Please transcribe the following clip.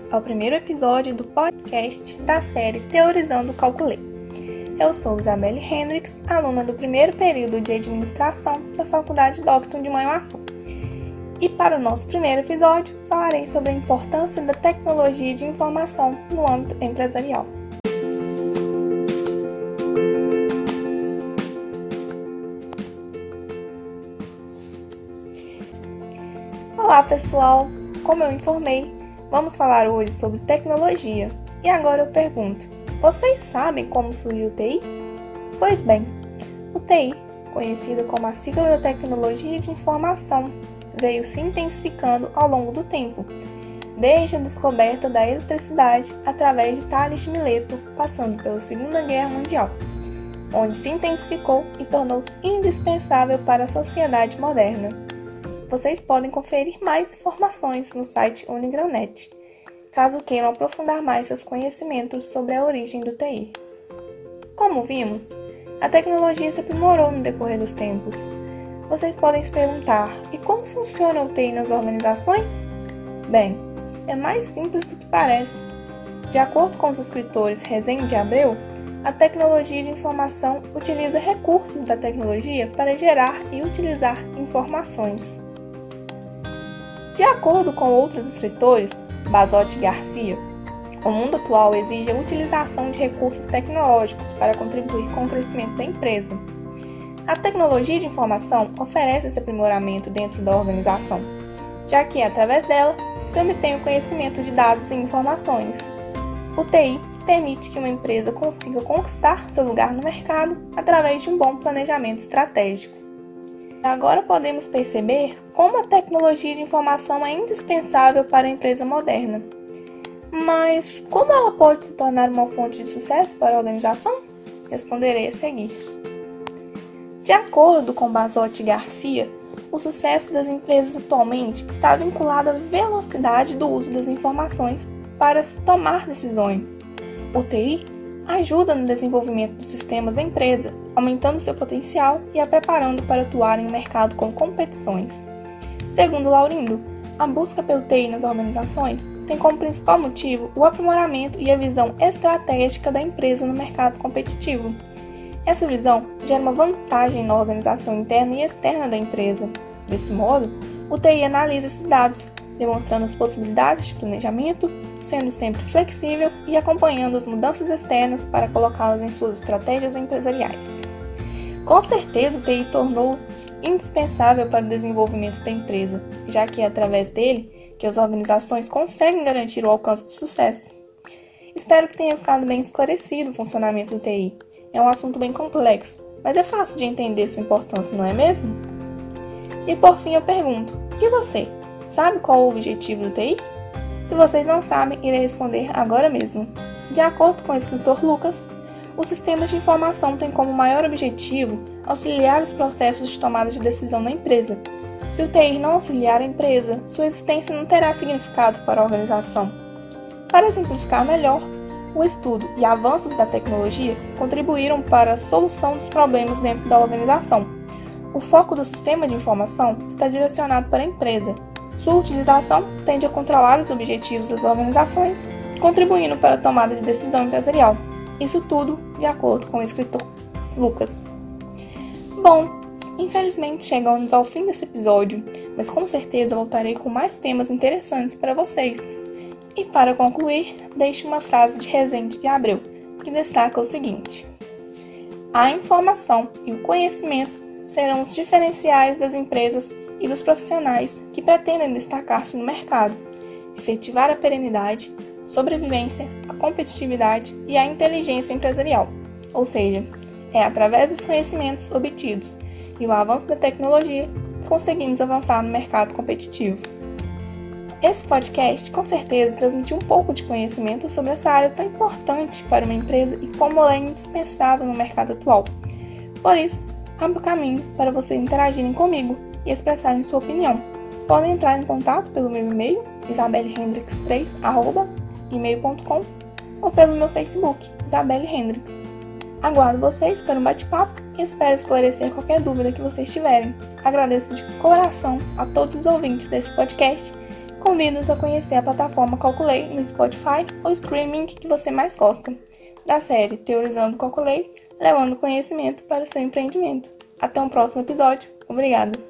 bem-vindos ao primeiro episódio do podcast da série Teorizando o Calculei. Eu sou Isabelle Hendricks, aluna do primeiro período de administração da Faculdade Docton de Manhuaçu. E para o nosso primeiro episódio, falarei sobre a importância da tecnologia de informação no âmbito empresarial. Olá, pessoal! Como eu informei, vamos falar hoje sobre tecnologia. E agora eu pergunto: vocês sabem como surgiu o TI? Pois bem, o TI, conhecido como a sigla da tecnologia de informação, veio se intensificando ao longo do tempo, desde a descoberta da eletricidade através de Thales de Mileto, passando pela Segunda Guerra Mundial, onde se intensificou e tornou-se indispensável para a sociedade moderna vocês podem conferir mais informações no site Unigranet, caso queiram aprofundar mais seus conhecimentos sobre a origem do TI. Como vimos, a tecnologia se aprimorou no decorrer dos tempos. Vocês podem se perguntar: e como funciona o TI nas organizações? Bem, é mais simples do que parece. De acordo com os escritores Rezende e Abreu, a tecnologia de informação utiliza recursos da tecnologia para gerar e utilizar informações. De acordo com outros escritores, Basotti e Garcia, o mundo atual exige a utilização de recursos tecnológicos para contribuir com o crescimento da empresa. A tecnologia de informação oferece esse aprimoramento dentro da organização, já que, através dela, se obtém o conhecimento de dados e informações. O TI permite que uma empresa consiga conquistar seu lugar no mercado através de um bom planejamento estratégico. Agora podemos perceber como a tecnologia de informação é indispensável para a empresa moderna. Mas como ela pode se tornar uma fonte de sucesso para a organização? Responderei a seguir. De acordo com Basotti Garcia, o sucesso das empresas atualmente está vinculado à velocidade do uso das informações para se tomar decisões. O TI ajuda no desenvolvimento dos sistemas da empresa, aumentando seu potencial e a preparando para atuar em um mercado com competições. Segundo Laurindo, a busca pelo TI nas organizações tem como principal motivo o aprimoramento e a visão estratégica da empresa no mercado competitivo. Essa visão gera uma vantagem na organização interna e externa da empresa. Desse modo, o TI analisa esses dados, demonstrando as possibilidades de planejamento, sendo sempre flexível e acompanhando as mudanças externas para colocá-las em suas estratégias empresariais. Com certeza, o TI tornou indispensável para o desenvolvimento da empresa, já que é através dele que as organizações conseguem garantir o alcance do sucesso. Espero que tenha ficado bem esclarecido o funcionamento do TI. É um assunto bem complexo, mas é fácil de entender sua importância, não é mesmo? E por fim eu pergunto: e você? Sabe qual o objetivo do TI? Se vocês não sabem, irei responder agora mesmo. De acordo com o escritor Lucas, os sistemas de informação têm como maior objetivo auxiliar os processos de tomada de decisão na empresa. Se o TI não auxiliar a empresa, sua existência não terá significado para a organização. Para simplificar melhor, o estudo e avanços da tecnologia contribuíram para a solução dos problemas dentro da organização. O foco do sistema de informação está direcionado para a empresa, sua utilização tende a controlar os objetivos das organizações, contribuindo para a tomada de decisão empresarial. Isso tudo de acordo com o escritor Lucas. Bom, infelizmente chegamos ao fim desse episódio, mas com certeza voltarei com mais temas interessantes para vocês. E para concluir, deixo uma frase de Rezende de Abreu, que destaca o seguinte: A informação e o conhecimento serão os diferenciais das empresas e dos profissionais que pretendem destacar-se no mercado, efetivar a perenidade, sobrevivência, a competitividade e a inteligência empresarial. Ou seja, é através dos conhecimentos obtidos e o avanço da tecnologia que conseguimos avançar no mercado competitivo. Esse podcast com certeza transmitiu um pouco de conhecimento sobre essa área tão importante para uma empresa e como ela é indispensável no mercado atual. Por isso, abro o caminho para vocês interagirem comigo e expressarem sua opinião. Podem entrar em contato pelo meu e-mail, isabellehendrix3.gmail.com ou pelo meu Facebook, Isabelle Hendrix. Aguardo vocês para um bate-papo e espero esclarecer qualquer dúvida que vocês tiverem. Agradeço de coração a todos os ouvintes desse podcast Convido-os a conhecer a plataforma Calculei no Spotify ou streaming que você mais gosta, da série Teorizando Calculei, levando conhecimento para o seu empreendimento. Até um próximo episódio. Obrigada!